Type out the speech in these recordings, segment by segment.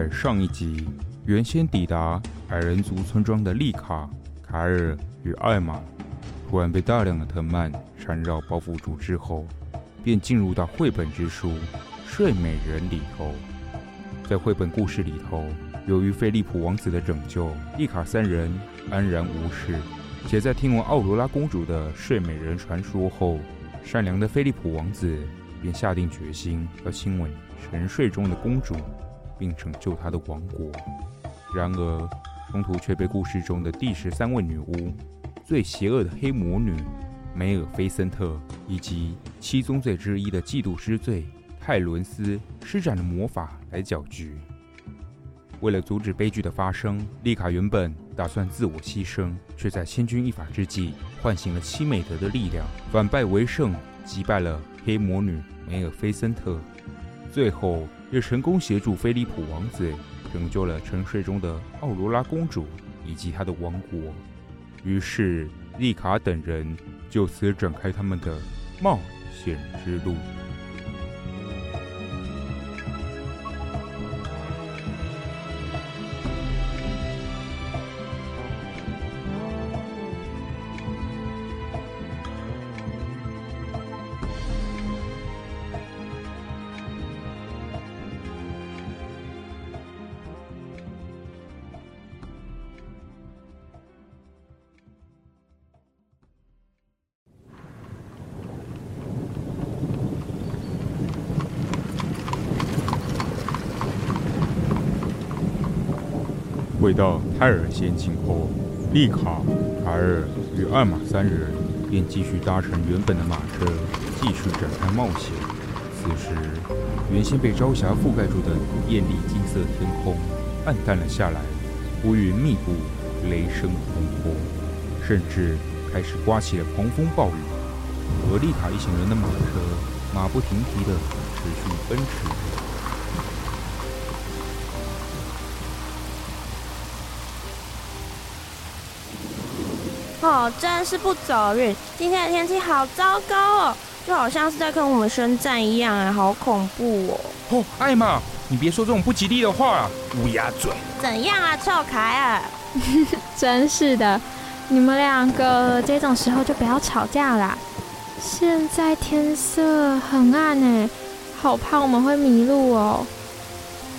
在上一集，原先抵达矮人族村庄的丽卡、卡尔与艾玛，突然被大量的藤蔓缠绕包覆住之后，便进入到绘本之书《睡美人》里头。在绘本故事里头，由于菲利普王子的拯救，丽卡三人安然无事。且在听闻奥罗拉公主的睡美人传说后，善良的菲利普王子便下定决心要亲吻沉睡中的公主。并拯救他的王国。然而，中途却被故事中的第十三位女巫、最邪恶的黑魔女梅尔菲森特，以及七宗罪之一的嫉妒之罪泰伦斯施展了魔法来搅局。为了阻止悲剧的发生，丽卡原本打算自我牺牲，却在千钧一发之际唤醒了七美德的力量，反败为胜，击败了黑魔女梅尔菲森特。最后，也成功协助菲利普王子拯救了沉睡中的奥罗拉公主以及她的王国。于是，丽卡等人就此展开他们的冒险之路。回到泰尔仙境后，丽卡、凯尔与艾玛三人便继续搭乘原本的马车，继续展开冒险。此时，原先被朝霞覆盖住的艳丽金色天空暗淡了下来，乌云密布，雷声轰轰，甚至开始刮起了狂风暴雨。而丽卡一行人的马车马不停蹄地持续奔驰。哦，真是不走运！今天的天气好糟糕哦，就好像是在跟我们宣战一样，哎，好恐怖哦！哦，艾玛，你别说这种不吉利的话啊，乌鸦嘴！怎样啊，臭凯尔？真是的，你们两个这种时候就不要吵架啦。现在天色很暗哎，好怕我们会迷路哦。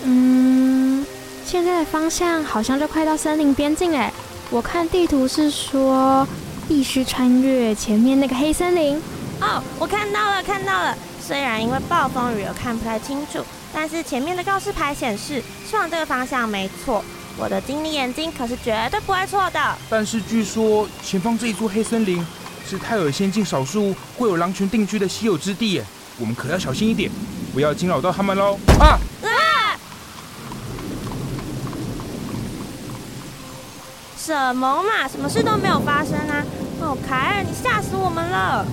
嗯，现在的方向好像就快到森林边境哎。我看地图是说，必须穿越前面那个黑森林。哦，我看到了，看到了。虽然因为暴风雨而看不太清楚，但是前面的告示牌显示，是往这个方向没错。我的精灵眼睛可是绝对不会错的。但是据说前方这一座黑森林是泰尔仙境少数会有狼群定居的稀有之地耶，我们可要小心一点，不要惊扰到他们喽。啊！什么嘛，什么事都没有发生啊！哦，凯尔，你吓死我们了！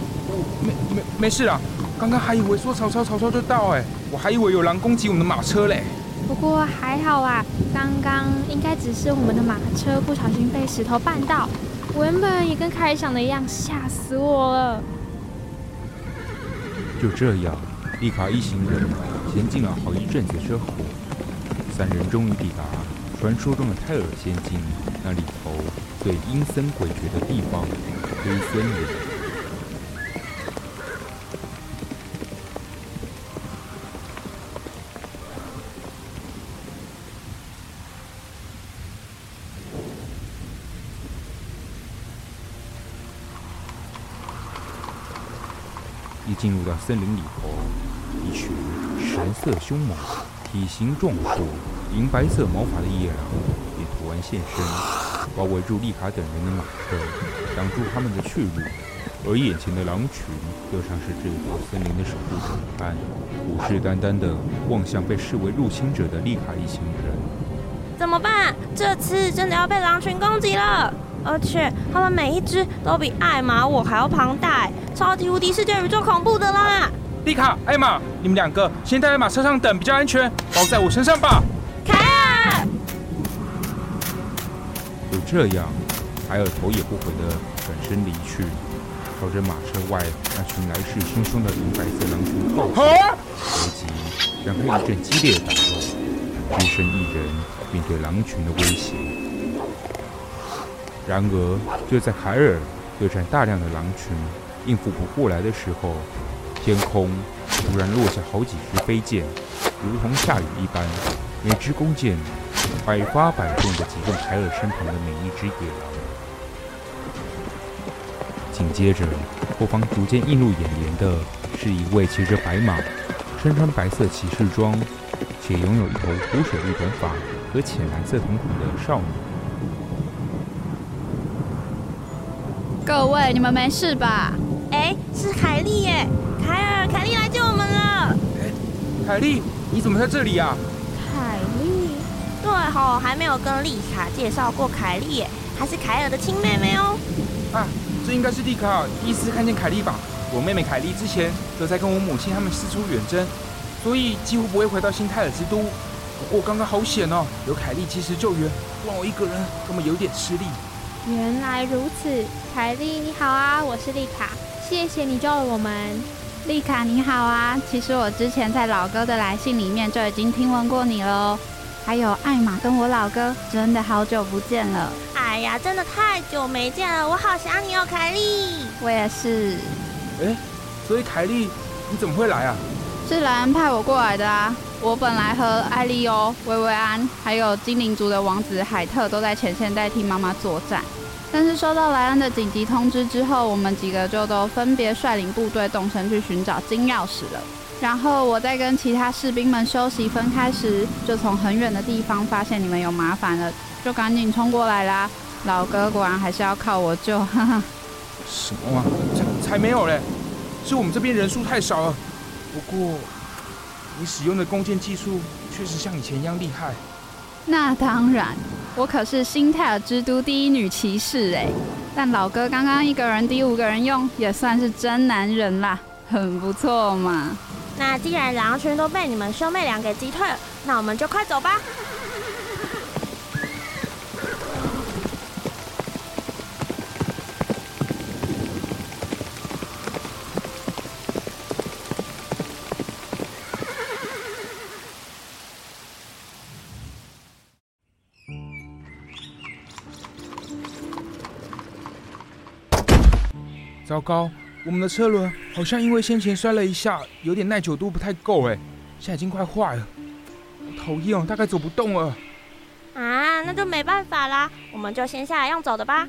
没没没事啦，刚刚还以为说曹操曹操就到哎，我还以为有狼攻击我们的马车嘞。不过还好啊，刚刚应该只是我们的马车不小心被石头绊到。我原本也跟凯尔想的一样，吓死我了。就这样，丽卡一行人前进了好一阵子之后，三人终于抵达传说中的泰尔仙境，那里头最阴森诡谲的地方——黑森林。一进入到森林里头，一群神色凶猛、体型壮硕。银白色毛发的野狼也突然现身，包围住丽卡等人的马车，挡住他们的去路。而眼前的狼群，就像是这座森林的守护者一般，虎视眈眈地望向被视为入侵者的丽卡一行人。怎么办？这次真的要被狼群攻击了！而且他们每一只都比艾玛我还要庞大，超级无敌世界宇宙恐怖的啦！丽卡、艾玛，你们两个先待在马车上等比较安全，包在我身上吧。这样，海尔头也不回地转身离去。朝着马车外那群来势汹汹的银白色狼群靠近，随即展开一阵激烈的打斗，只身一人面对狼群的威胁。然而，就在海尔对战大量的狼群应付不过来的时候，天空突然落下好几支飞箭，如同下雨一般，每支弓箭百发百中的击中凯尔身旁的每一只野狼。紧接着，后方逐渐映入眼帘的是一位骑着白马、身穿白色骑士装，且拥有一头湖水绿短发和浅蓝色瞳孔的少女。各位，你们没事吧？哎，是凯莉耶！凯尔，凯莉来救我们了！哎，凯莉，你怎么在这里啊？凯莉，对吼，还没有跟丽卡介绍过凯莉耶，还是凯尔的亲妹妹哦。啊。这应该是丽卡第一次看见凯莉吧？我妹妹凯莉之前都在跟我母亲他们四处远征，所以几乎不会回到新泰尔之都。不过刚刚好险哦，有凯莉及时救援，不然我一个人根本有点吃力。原来如此，凯莉你好啊，我是丽卡，谢谢你救了我们。丽卡你好啊，其实我之前在老哥的来信里面就已经听闻过你了哦。还有艾玛跟我老哥，真的好久不见了。哎呀，真的太久没见了，我好想你哦，凯莉。我也是。哎，所以凯莉，你怎么会来啊？是莱恩派我过来的啊。我本来和艾莉欧、薇薇安，还有精灵族的王子海特都在前线代替妈妈作战，但是收到莱恩的紧急通知之后，我们几个就都分别率领部队动身去寻找金钥匙了。然后我在跟其他士兵们休息分开时，就从很远的地方发现你们有麻烦了，就赶紧冲过来啦。老哥果然还是要靠我救，哈哈。什么啊？才才没有嘞！是我们这边人数太少了。不过你使用的弓箭技术确实像以前一样厉害。那当然，我可是新泰尔之都第一女骑士哎。但老哥刚刚一个人抵五个人用，也算是真男人啦，很不错嘛。那既然狼群都被你们兄妹俩给击退了，那我们就快走吧。糟糕！我们的车轮好像因为先前摔了一下，有点耐久度不太够哎，现在已经快坏了，好讨厌哦，大概走不动了。啊，那就没办法啦，我们就先下来用走的吧。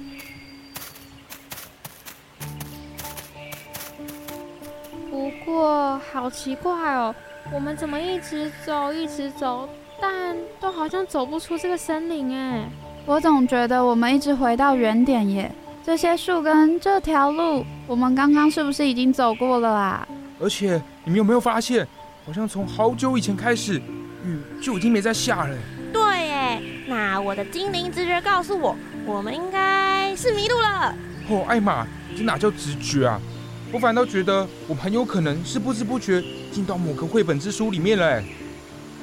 不过好奇怪哦，我们怎么一直走一直走，但都好像走不出这个森林哎。我总觉得我们一直回到原点耶。这些树跟这条路，我们刚刚是不是已经走过了啊？而且你们有没有发现，好像从好久以前开始，雨就已经没在下了。对耶，那我的精灵直觉告诉我，我们应该是迷路了。哦，艾玛，这哪叫直觉啊？我反倒觉得我们很有可能是不知不觉进到某个绘本之书里面了。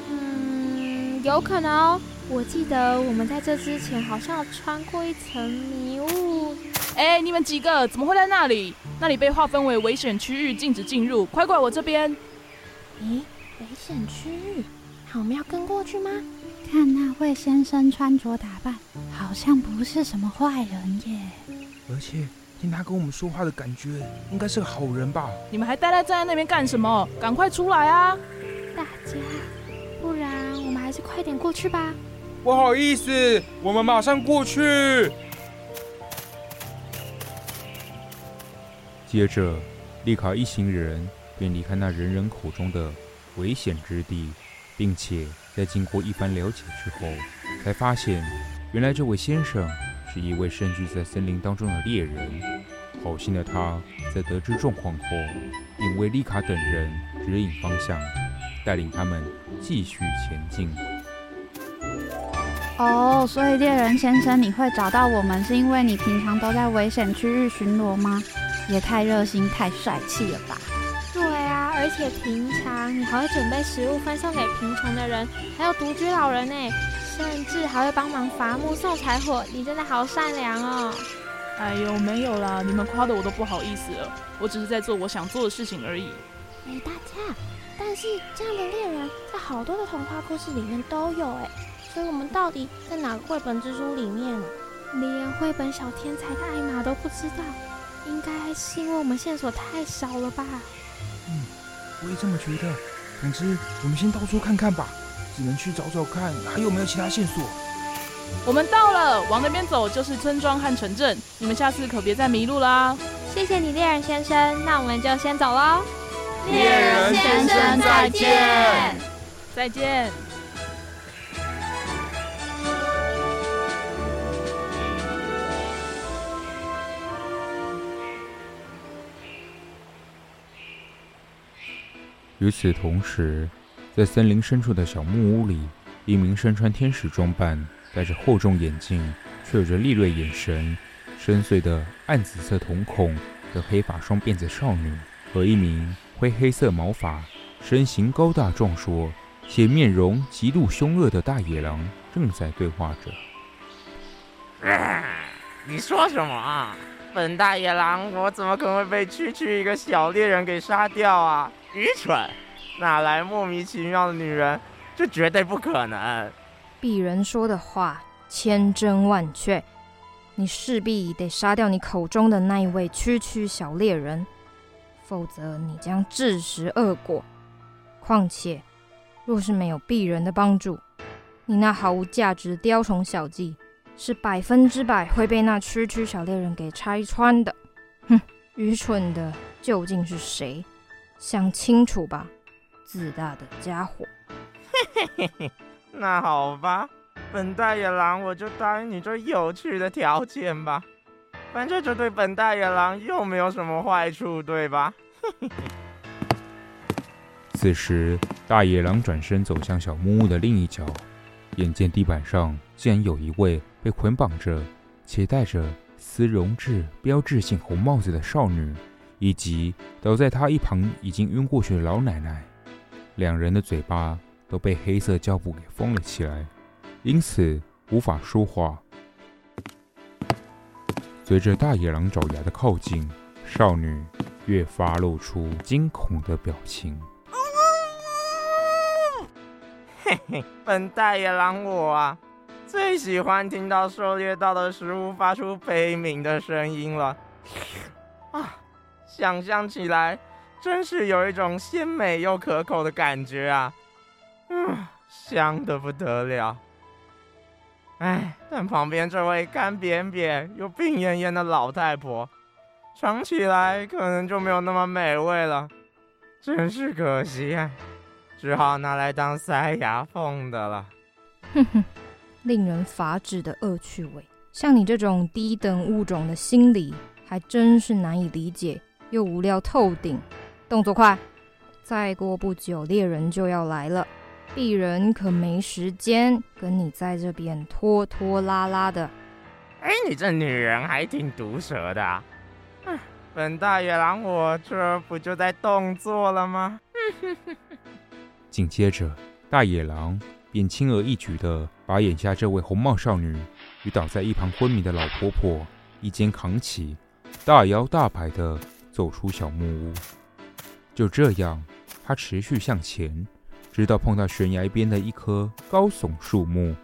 嗯，有可能哦。我记得我们在这之前好像穿过一层迷雾。哎，你们几个怎么会在那里？那里被划分为危险区域，禁止进入。快过来我这边！咦，危险区域？好，我们要跟过去吗？看那位先生穿着打扮，好像不是什么坏人耶。而且听他跟我们说话的感觉，应该是个好人吧？你们还呆呆站在那边干什么？赶快出来啊！大家，不然我们还是快点过去吧。不好意思，我们马上过去。接着，丽卡一行人便离开那人人口中的危险之地，并且在经过一番了解之后，才发现原来这位先生是一位身居在森林当中的猎人。好心的他在得知状况后，并为丽卡等人指引方向，带领他们继续前进。哦，所以猎人先生，你会找到我们，是因为你平常都在危险区域巡逻吗？也太热心、太帅气了吧！对啊，而且平常你还会准备食物分送给贫穷的人，还有独居老人呢，甚至还会帮忙伐木、送柴火。你真的好善良哦！哎呦，没有啦，你们夸的我都不好意思了。我只是在做我想做的事情而已。哎，大家，但是这样的猎人在好多的童话故事里面都有哎。所以我们到底在哪个绘本之书里面啊？连绘本小天才的艾玛都不知道，应该是因为我们线索太少了吧？嗯，我也这么觉得。总之，我们先到处看看吧，只能去找找看还有没有其他线索。我们到了，往那边走就是村庄和城镇。你们下次可别再迷路啦！谢谢你，猎人先生。那我们就先走喽。猎人先生，再见。再见。与此同时，在森林深处的小木屋里，一名身穿天使装扮、戴着厚重眼镜却有着利锐眼神、深邃的暗紫色瞳孔的黑发双辫子少女，和一名灰黑色毛发、身形高大壮硕且面容极度凶恶的大野狼正在对话着。啊，你说什么啊？本大野狼，我怎么可能会被区区一个小猎人给杀掉啊？愚蠢！哪来莫名其妙的女人？这绝对不可能！鄙人说的话千真万确，你势必得杀掉你口中的那一位区区小猎人，否则你将自食恶果。况且，若是没有鄙人的帮助，你那毫无价值的雕虫小技是百分之百会被那区区小猎人给拆穿的。哼，愚蠢的究竟是谁？想清楚吧，自大的家伙！嘿嘿嘿，那好吧，本大野狼我就答应你这有趣的条件吧。反正这对本大野狼又没有什么坏处，对吧？嘿嘿嘿。此时，大野狼转身走向小木屋的另一角，眼见地板上竟然有一位被捆绑着且戴着丝绒质标志性红帽子的少女。以及倒在他一旁已经晕过去的老奶奶，两人的嘴巴都被黑色胶布给封了起来，因此无法说话。随着大野狼爪牙的靠近，少女越发露出惊恐的表情。嘿嘿，本大野狼我啊，最喜欢听到狩猎到的食物发出悲鸣的声音了。啊！想象起来，真是有一种鲜美又可口的感觉啊！嗯，香的不得了。哎，但旁边这位干瘪瘪又病恹恹的老太婆，尝起来可能就没有那么美味了，真是可惜啊！只好拿来当塞牙缝的了。哼哼，令人发指的恶趣味，像你这种低等物种的心理，还真是难以理解。又无聊透顶，动作快！再过不久，猎人就要来了，鄙人可没时间跟你在这边拖拖拉拉的。哎，你这女人还挺毒舌的啊！哼，本大野狼我这不就在动作了吗？紧接着，大野狼便轻而易举地把眼下这位红帽少女与倒在一旁昏迷的老婆婆一肩扛起，大摇大摆地。走出小木屋，就这样，他持续向前，直到碰到悬崖边的一棵高耸树木，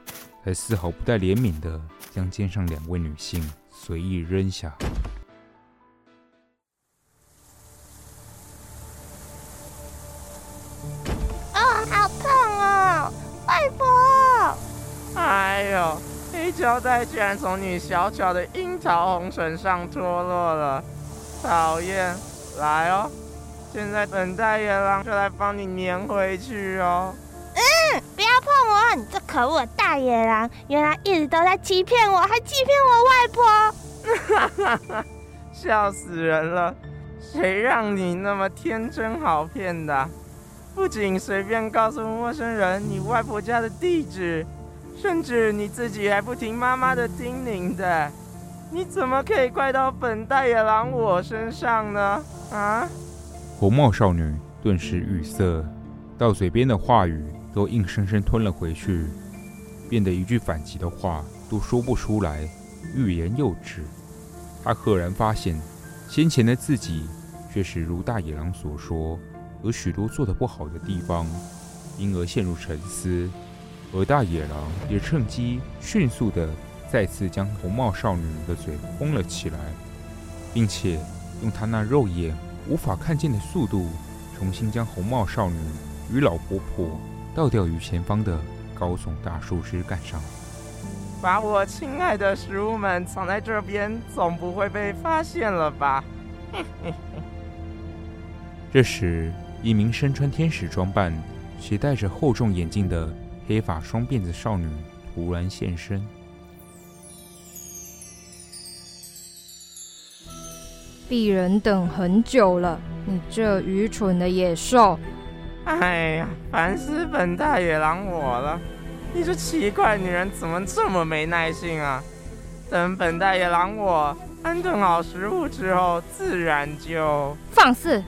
才丝毫不带怜悯地将肩上两位女性随意扔下。哦，好痛哦！外婆，哎呦，黑胶带居然从你小巧的樱桃红唇上脱落了。讨厌，来哦，现在本大野狼就来帮你粘回去哦。嗯，不要碰我，你这可恶的大野狼，原来一直都在欺骗我，还欺骗我外婆。哈哈哈，笑死人了！谁让你那么天真好骗的？不仅随便告诉陌生人你外婆家的地址，甚至你自己还不听妈妈的叮咛的，你怎么可以怪到本大野狼我身上呢？啊！红帽少女顿时语塞，到嘴边的话语都硬生生吞了回去，变得一句反击的话都说不出来，欲言又止。她赫然发现，先前的自己确实如大野狼所说。有许多做得不好的地方，因而陷入沉思。而大野狼也趁机迅速的再次将红帽少女的嘴封了起来，并且用他那肉眼无法看见的速度，重新将红帽少女与老婆婆倒吊于前方的高耸大树枝干上。把我亲爱的食物们藏在这边，总不会被发现了吧？这时。一名身穿天使装扮携带着厚重眼镜的黑发双辫子少女突然现身。鄙人等很久了，你这愚蠢的野兽！哎呀，烦死本大野狼我了！你这奇怪女人怎么这么没耐性啊？等本大野狼我安顿好食物之后，自然就放肆。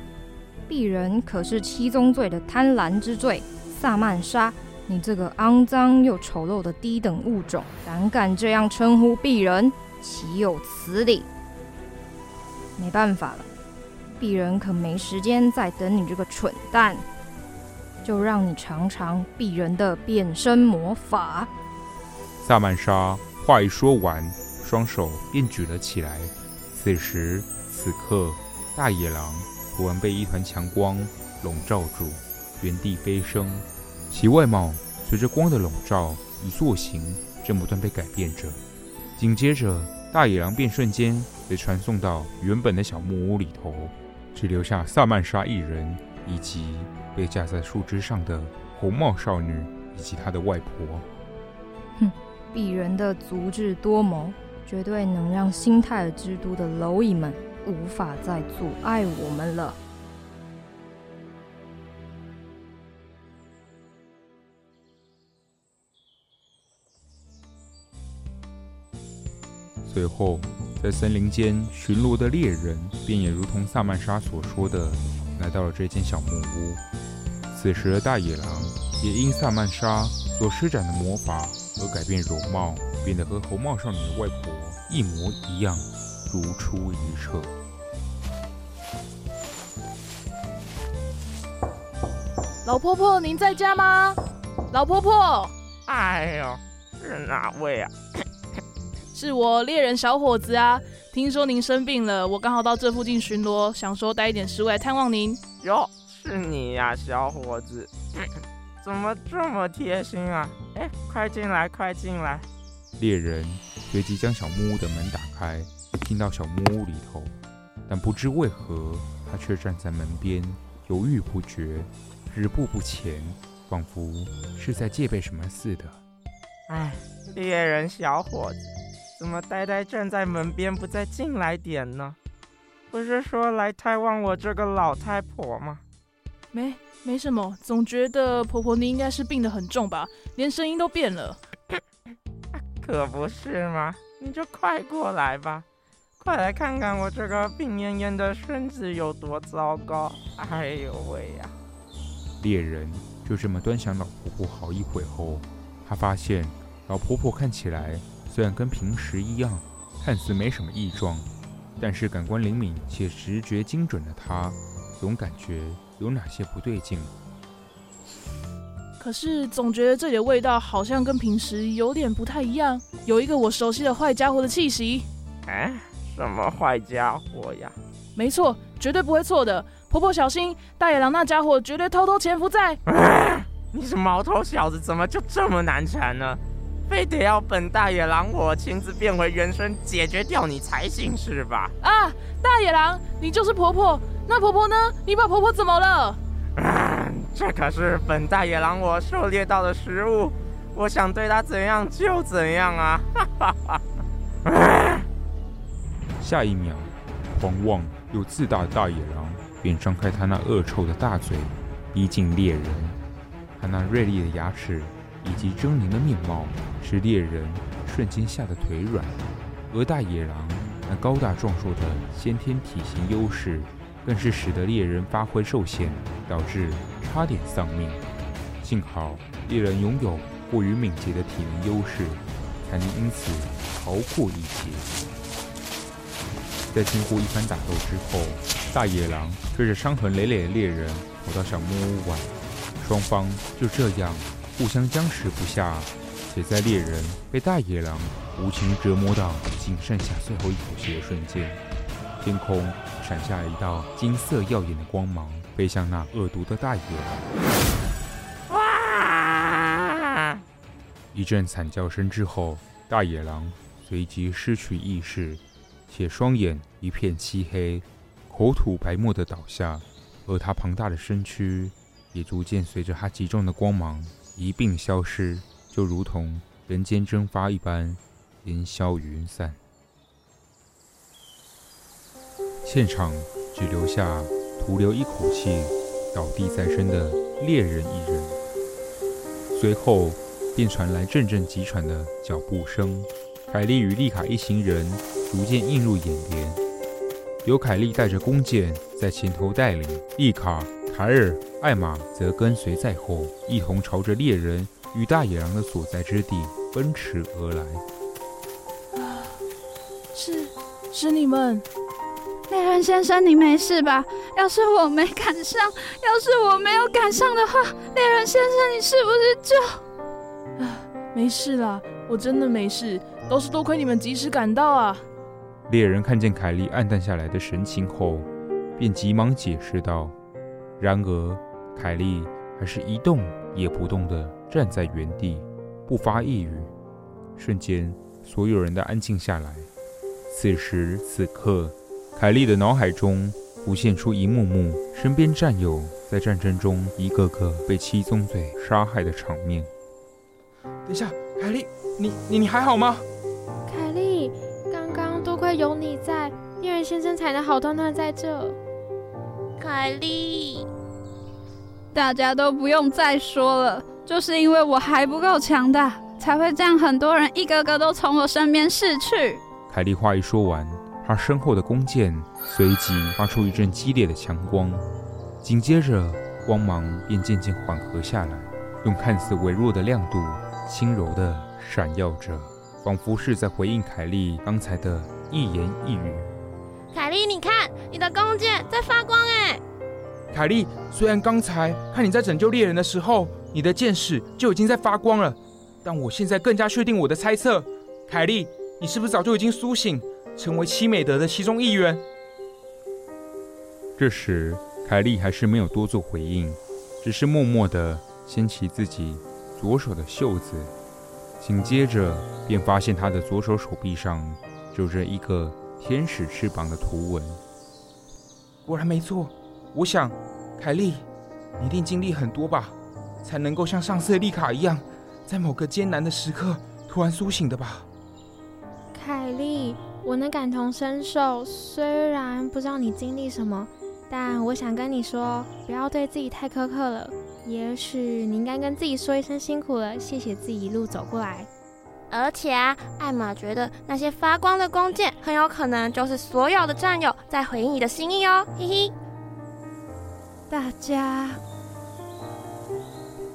鄙人可是七宗罪的贪婪之罪，萨曼莎，你这个肮脏又丑陋的低等物种，胆敢这样称呼鄙人，岂有此理！没办法了，鄙人可没时间再等你这个蠢蛋，就让你尝尝鄙人的变身魔法。萨曼莎话一说完，双手便举了起来。此时此刻，大野狼。突然被一团强光笼罩住，原地飞升，其外貌随着光的笼罩与塑形正不断被改变着。紧接着，大野狼便瞬间被传送到原本的小木屋里头，只留下萨曼莎一人，以及被架在树枝上的红帽少女以及她的外婆。哼，鄙人的足智多谋，绝对能让新泰尔之都的蝼蚁们。无法再阻碍我们了。随后，在森林间巡逻的猎人便也如同萨曼莎所说的，来到了这间小木屋。此时的大野狼也因萨曼莎所施展的魔法而改变容貌，变得和红帽少女的外婆一模一样。如出一辙。老婆婆，您在家吗？老婆婆，哎呦，是哪位啊？是我猎人小伙子啊。听说您生病了，我刚好到这附近巡逻，想说带一点食物来探望您。哟，是你呀，小伙子，怎么这么贴心啊？哎，快进来，快进来。猎人随即将小木屋的门打开。进到小木屋里头，但不知为何，他却站在门边，犹豫不决，止步不前，仿佛是在戒备什么似的。哎，猎人小伙子，怎么呆呆站在门边，不再进来点呢？不是说来探望我这个老太婆吗？没，没什么，总觉得婆婆你应该是病得很重吧，连声音都变了。可不是吗？你就快过来吧。快来看看我这个病恹恹的身子有多糟糕！哎呦喂呀！猎人就这么端详老婆婆好一会后，他发现老婆婆看起来虽然跟平时一样，看似没什么异状，但是感官灵敏且直觉精准的他，总感觉有哪些不对劲。可是总觉得这里的味道好像跟平时有点不太一样，有一个我熟悉的坏家伙的气息。哎。什么坏家伙呀？没错，绝对不会错的。婆婆小心，大野狼那家伙绝对偷偷潜伏在。啊、你是毛头小子，怎么就这么难缠呢？非得要本大野狼我亲自变回原身解决掉你才行是吧？啊，大野狼，你就是婆婆，那婆婆呢？你把婆婆怎么了？啊，这可是本大野狼我狩猎到的食物，我想对它怎样就怎样啊！哈哈哈。下一秒，狂妄又自大的大野狼便张开他那恶臭的大嘴，逼近猎人。他那锐利的牙齿以及狰狞的面貌，使猎人瞬间吓得腿软。而大野狼那高大壮硕的先天体型优势，更是使得猎人发挥受限，导致差点丧命。幸好猎人拥有过于敏捷的体能优势，才能因此逃过一劫。在经过一番打斗之后，大野狼追着伤痕累累的猎人跑到小木屋外，双方就这样互相僵持不下。且在猎人被大野狼无情折磨到仅剩下最后一口气的瞬间，天空闪下一道金色耀眼的光芒，飞向那恶毒的大野狼。哇！一阵惨叫声之后，大野狼随即失去意识。且双眼一片漆黑，口吐白沫的倒下，而他庞大的身躯也逐渐随着他集中的光芒一并消失，就如同人间蒸发一般，烟消云散。现场只留下徒留一口气倒地在身的猎人一人，随后便传来阵阵急喘的脚步声。凯莉与丽卡一行人逐渐映入眼帘，由凯莉带着弓箭在前头带领，丽卡、凯尔、艾玛则跟随在后，一同朝着猎人与大野狼的所在之地奔驰而来。啊，是，是你们，猎人先生，你没事吧？要是我没赶上，要是我没有赶上的话，猎人先生，你是不是就……啊，没事啦，我真的没事。都是多亏你们及时赶到啊！猎人看见凯莉暗淡下来的神情后，便急忙解释道。然而，凯莉还是一动也不动地站在原地，不发一语。瞬间，所有人都安静下来。此时此刻，凯莉的脑海中浮现出一幕幕身边战友在战争中一个个被七宗罪杀害的场面。等一下，凯莉，你你你还好吗？凯莉，刚刚多亏有你在，猎人先生才能好端端在这。凯莉，大家都不用再说了，就是因为我还不够强大，才会这样，很多人一个个都从我身边逝去。凯莉话一说完，她身后的弓箭随即发出一阵激烈的强光，紧接着光芒便渐渐缓和下来，用看似微弱的亮度，轻柔的闪耀着。仿佛是在回应凯莉刚才的一言一语。凯莉，你看，你的弓箭在发光哎！凯莉，虽然刚才看你在拯救猎人的时候，你的箭矢就已经在发光了，但我现在更加确定我的猜测。凯莉，你是不是早就已经苏醒，成为七美德的其中一员？这时，凯莉还是没有多做回应，只是默默地掀起自己左手的袖子。紧接着，便发现她的左手手臂上有着一个天使翅膀的图文。果然没错，我想，凯莉，你一定经历很多吧，才能够像上次的丽卡一样，在某个艰难的时刻突然苏醒的吧？凯莉，我能感同身受，虽然不知道你经历什么，但我想跟你说，不要对自己太苛刻了。也许你应该跟自己说一声辛苦了，谢谢自己一路走过来。而且啊，艾玛觉得那些发光的弓箭很有可能就是所有的战友在回应你的心意哦，嘿嘿。大家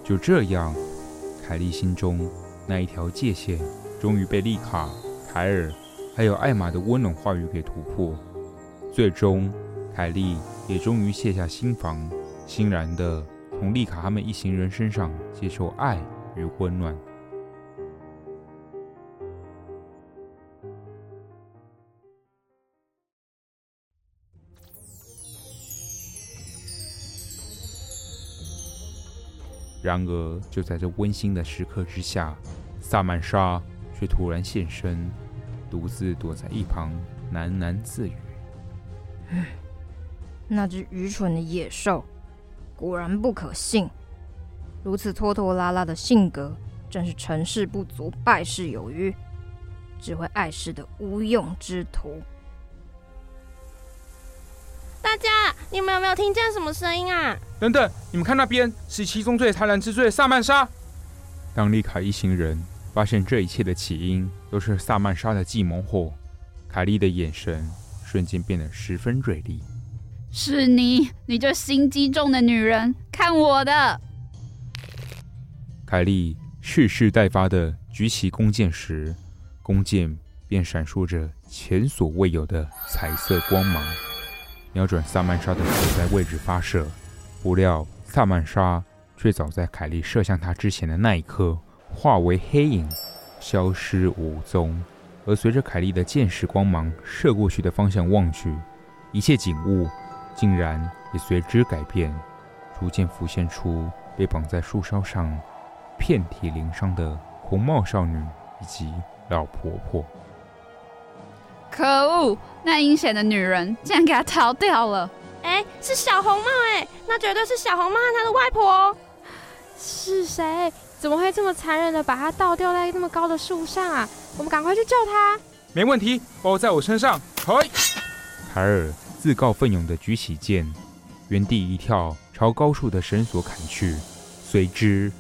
就这样，凯莉心中那一条界限终于被丽卡、凯尔还有艾玛的温暖话语给突破，最终凯莉也终于卸下心防，欣然的。从丽卡他们一行人身上接受爱与温暖。然而，就在这温馨的时刻之下，萨曼莎却突然现身，独自躲在一旁喃喃自语：“那只愚蠢的野兽，果然不可信。如此拖拖拉拉的性格，真是成事不足败事有余，只会碍事的无用之徒。”大家，你们有没有听见什么声音啊？等等，你们看那边，是七宗罪贪婪之罪的萨曼莎。当丽卡一行人发现这一切的起因都是萨曼莎的计谋后，凯莉的眼神瞬间变得十分锐利。是你，你这心机重的女人，看我的！凯莉蓄势待发的举起弓箭时，弓箭便闪烁着前所未有的彩色光芒。瞄准萨曼莎的所在位置发射，不料萨曼莎却早在凯莉射向她之前的那一刻化为黑影，消失无踪。而随着凯莉的箭矢光芒射过去的方向望去，一切景物竟然也随之改变，逐渐浮现出被绑在树梢上、遍体鳞伤的红帽少女以及老婆婆。可恶！那阴险的女人竟然给他逃掉了！哎，是小红帽哎，那绝对是小红帽和她的外婆。是谁？怎么会这么残忍的把她倒吊在那么高的树上啊？我们赶快去救她！没问题，包在我身上。嘿！凯尔自告奋勇的举起剑，原地一跳，朝高处的绳索砍去。随之，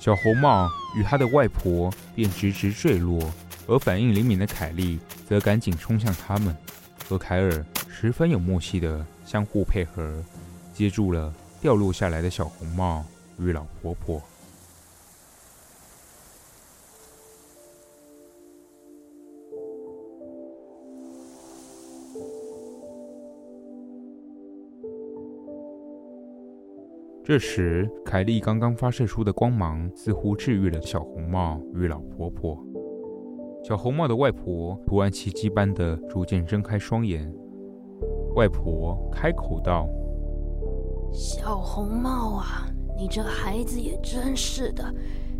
小红帽与他的外婆便直直坠落。而反应灵敏的凯莉则赶紧冲向他们，和凯尔十分有默契的相互配合，接住了掉落下来的小红帽与老婆婆。这时，凯莉刚刚发射出的光芒似乎治愈了小红帽与老婆婆。小红帽的外婆突然奇迹般的逐渐睁开双眼，外婆开口道：“小红帽啊，你这孩子也真是的，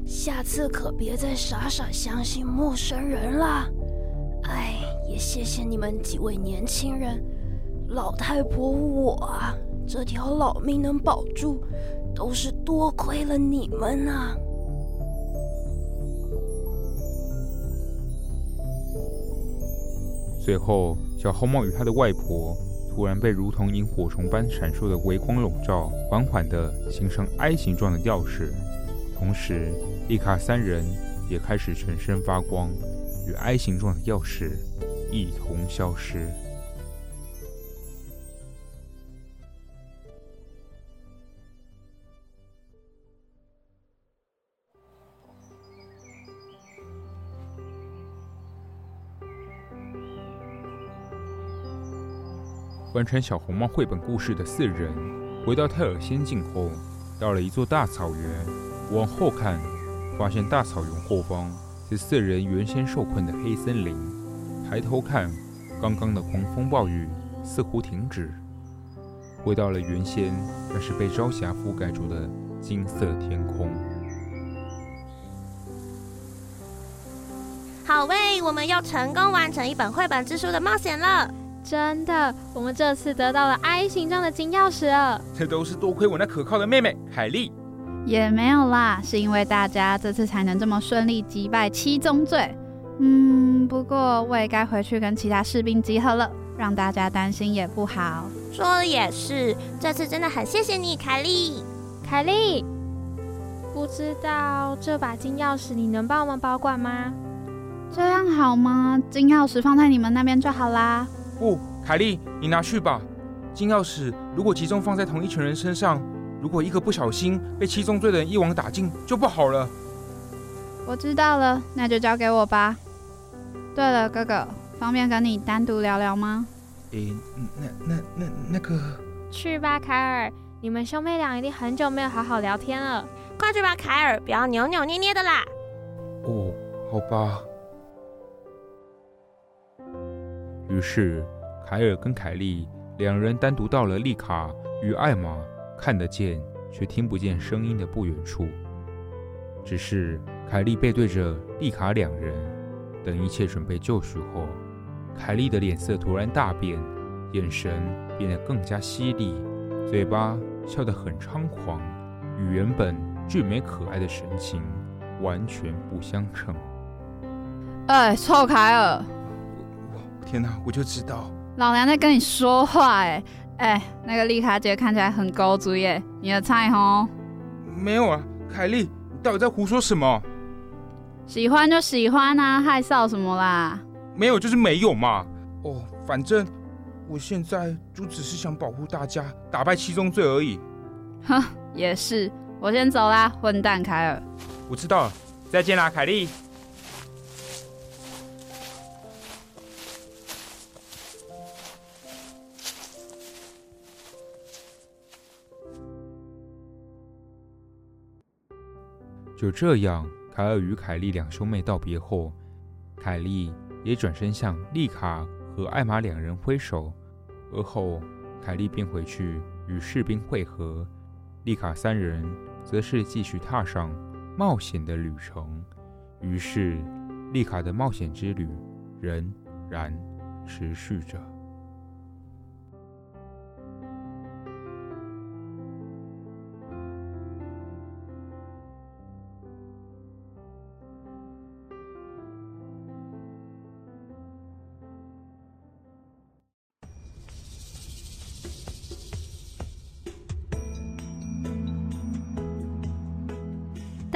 下次可别再傻傻相信陌生人了。哎，也谢谢你们几位年轻人，老太婆我啊，这条老命能保住，都是多亏了你们啊。”最后，小红帽与他的外婆突然被如同萤火虫般闪烁的微光笼罩，缓缓地形成 I 形状的钥匙。同时，丽卡三人也开始全身发光，与 I 形状的钥匙一同消失。完成小红帽绘本故事的四人回到泰尔仙境后，到了一座大草原。往后看，发现大草原后方是四人原先受困的黑森林。抬头看，刚刚的狂风暴雨似乎停止，回到了原先那是被朝霞覆盖住的金色天空。好喂，我们要成功完成一本绘本之书的冒险了。真的，我们这次得到了 I 形状的金钥匙了。这都是多亏我那可靠的妹妹凯莉。也没有啦，是因为大家这次才能这么顺利击败七宗罪。嗯，不过我也该回去跟其他士兵集合了，让大家担心也不好。说的也是，这次真的很谢谢你，凯莉。凯莉，不知道这把金钥匙你能帮我们保管吗？这样好吗？金钥匙放在你们那边就好啦。不，凯莉，你拿去吧。金钥匙如果集中放在同一群人身上，如果一个不小心被七宗罪的人一网打尽，就不好了。我知道了，那就交给我吧。对了，哥哥，方便跟你单独聊聊吗？诶，那那那那个……去吧，凯尔，你们兄妹俩一定很久没有好好聊天了。快去吧，凯尔，不要扭扭捏捏的啦。哦，好吧。于是，凯尔跟凯莉两人单独到了丽卡与艾玛看得见却听不见声音的不远处。只是凯莉背对着丽卡两人，等一切准备就绪后，凯莉的脸色突然大变，眼神变得更加犀利，嘴巴笑得很猖狂，与原本俊美可爱的神情完全不相称。哎，臭凯尔！天哪，我就知道，老娘在跟你说话哎哎，那个丽卡姐看起来很高足耶，你的菜吼？没有啊，凯莉，你到底在胡说什么？喜欢就喜欢啊，害臊什么啦？没有就是没有嘛。哦，反正我现在就只是想保护大家，打败七宗罪而已。哼，也是。我先走啦，混蛋凯尔。我知道了，再见啦，凯莉。就这样。凯尔与凯莉两兄妹道别后，凯莉也转身向丽卡和艾玛两人挥手，而后凯莉便回去与士兵会合，丽卡三人则是继续踏上冒险的旅程。于是，丽卡的冒险之旅仍然持续着。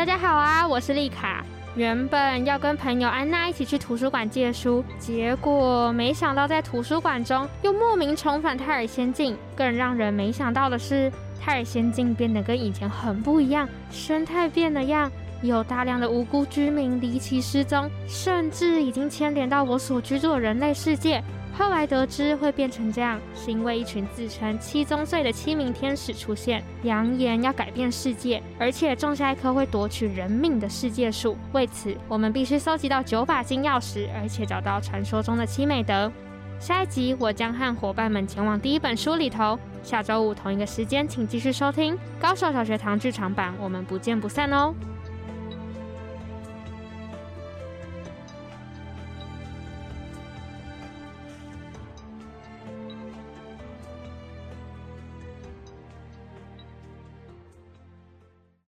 大家好啊，我是丽卡。原本要跟朋友安娜一起去图书馆借书，结果没想到在图书馆中又莫名重返泰尔仙境。更让人没想到的是，泰尔仙境变得跟以前很不一样，生态变了样，有大量的无辜居民离奇失踪，甚至已经牵连到我所居住的人类世界。后来得知会变成这样，是因为一群自称七宗罪的七名天使出现，扬言要改变世界，而且种下一棵会夺取人命的世界树。为此，我们必须搜集到九把金钥匙，而且找到传说中的七美德。下一集我将和伙伴们前往第一本书里头。下周五同一个时间，请继续收听《高手小学堂剧场版》，我们不见不散哦。